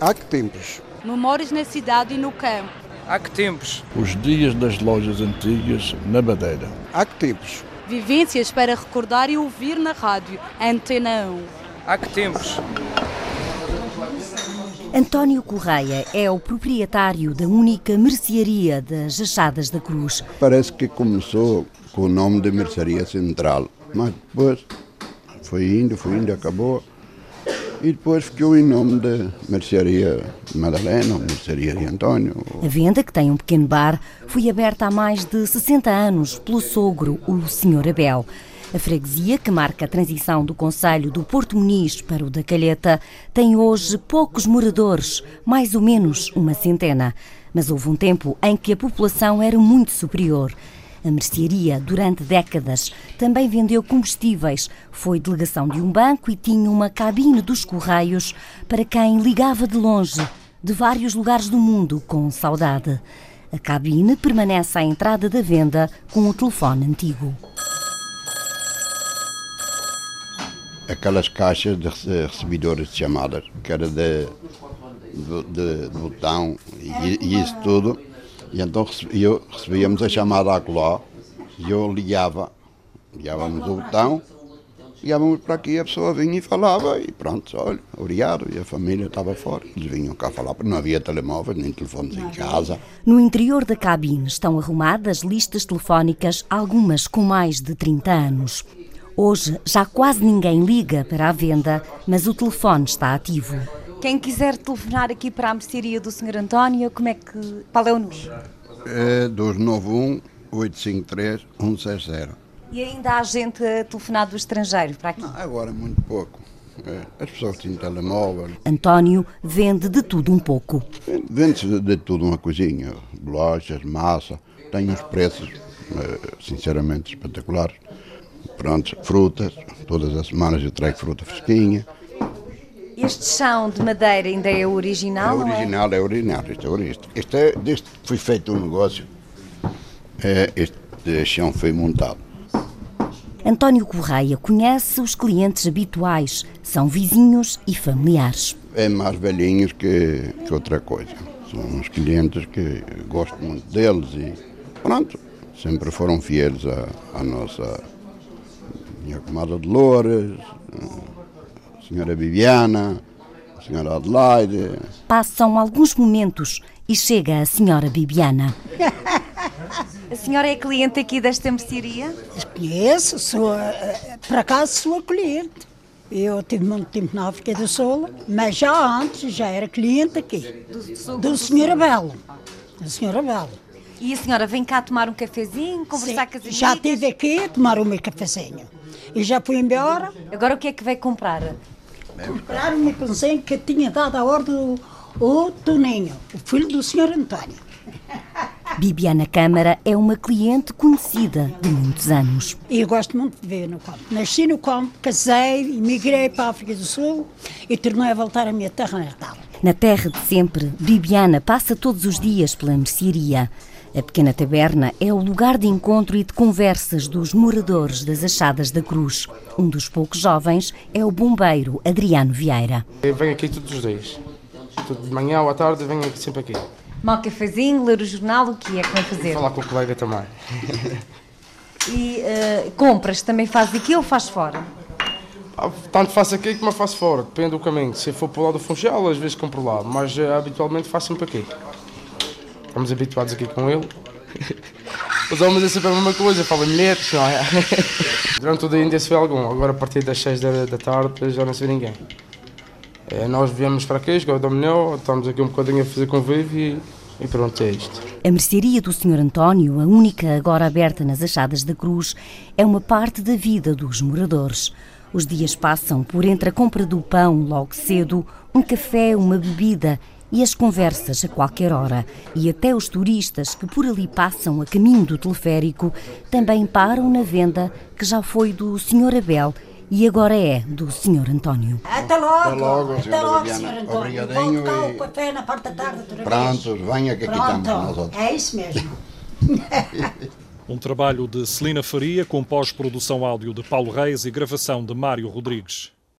Há que tempos? Memórias na cidade e no campo. Há que tempos? Os dias das lojas antigas na Madeira. Há que tempos? Vivências para recordar e ouvir na rádio. Antena 1. Há que tempos? António Correia é o proprietário da única mercearia das Achadas da Cruz. Parece que começou com o nome de Mercearia Central, mas depois foi indo, foi indo, acabou. E depois ficou em nome de Mercearia Madalena, Mercearia de António. A venda, que tem um pequeno bar, foi aberta há mais de 60 anos pelo sogro, o Sr. Abel. A freguesia, que marca a transição do Conselho do Porto Muniz para o da Calheta, tem hoje poucos moradores, mais ou menos uma centena. Mas houve um tempo em que a população era muito superior. A mercearia, durante décadas, também vendeu combustíveis, foi delegação de um banco e tinha uma cabine dos correios para quem ligava de longe, de vários lugares do mundo, com saudade. A cabine permanece à entrada da venda com o telefone antigo. Aquelas caixas de recebidores de chamadas, que era de, de, de, botão e, e isso tudo e então eu, recebíamos a chamada a colar e eu ligava, ligávamos o botão, ligávamos para aqui, a pessoa vinha e falava e pronto, olha, obrigado, e a família estava fora. Eles vinham cá falar, porque não havia telemóveis nem telefones em casa. No interior da cabine estão arrumadas listas telefónicas, algumas com mais de 30 anos. Hoje já quase ninguém liga para a venda, mas o telefone está ativo. Quem quiser telefonar aqui para a mercearia do Sr. António, como é que. Qual é o número? É 291 853 160. E ainda há gente a telefonar do estrangeiro para aqui? Não, agora muito pouco. É, as pessoas têm telemóvel. António vende de tudo um pouco. Vende-se de tudo uma coisinha. Bolachas, massa. Tem uns preços, sinceramente, espetaculares. Pronto, frutas. Todas as semanas eu trago fruta fresquinha. Este chão de madeira ainda é original? É original, é? é original. Este é original. Este é, desde que foi feito um negócio, é, este chão foi montado. António Correia conhece os clientes habituais, são vizinhos e familiares. É mais velhinhos que, que outra coisa. São uns clientes que gosto muito deles e pronto, sempre foram fiéis à, à nossa minha comadre de Loures, senhora Viviana, a senhora Adelaide. Passam alguns momentos e chega a senhora Bibiana. A senhora é cliente aqui desta mercearia? Conheço, sou, por acaso sou cliente. Eu tive muito tempo na África do Sul, mas já antes já era cliente aqui. Do, do Sr. Abel. Do Sr. Abel. E a senhora vem cá tomar um cafezinho, conversar Sim, com as amigas? Já estive aqui a tomar o meu cafezinho. E já fui embora. Agora o que é que veio comprar? Comprar o meu pãozinho que tinha dado a ordem o Toninho, o filho do Sr. António. Bibiana Câmara é uma cliente conhecida de muitos anos. E eu gosto muito de viver no campo. Nasci no campo, casei, emigrei para a África do Sul e tornei a voltar à minha terra natal. Na terra de sempre, Bibiana passa todos os dias pela mercearia. A pequena taberna é o lugar de encontro e de conversas dos moradores das Achadas da Cruz. Um dos poucos jovens é o bombeiro Adriano Vieira. Eu venho aqui todos os dias. De manhã ou à tarde venho aqui, sempre aqui. Mal cafezinho, ler o jornal, o que é que vai fazer? Falar com o colega também. E uh, compras também faz aqui ou faz fora? Ah, Tanto faço aqui como faço fora, depende do caminho. Se for para o lado do Funchal, às vezes compro lá, mas uh, habitualmente faço sempre aqui. Estamos habituados aqui com ele. Os homens é sempre a mesma coisa, falam mulheres, não é? Durante o dia ainda se vê algum, agora a partir das 6 da, da tarde já não se vê ninguém. É, nós viemos para aqui, agora da melhor, estamos aqui um bocadinho a fazer convívio e, e pronto, é isto. A mercearia do Sr. António, a única agora aberta nas Achadas da Cruz, é uma parte da vida dos moradores. Os dias passam por entre a compra do pão logo cedo, um café, uma bebida e as conversas a qualquer hora. E até os turistas que por ali passam a caminho do teleférico também param na venda que já foi do Sr. Abel e agora é do Sr. António. Até logo! Até logo, Até senhora logo. Sr. António. Obrigadinho cá e- o café na parte da tarde outra vez. Pronto, venha que aqui estamos nós Pronto, outros. é isso mesmo. Um trabalho de Celina Faria com pós-produção áudio de Paulo Reis e gravação de Mário Rodrigues.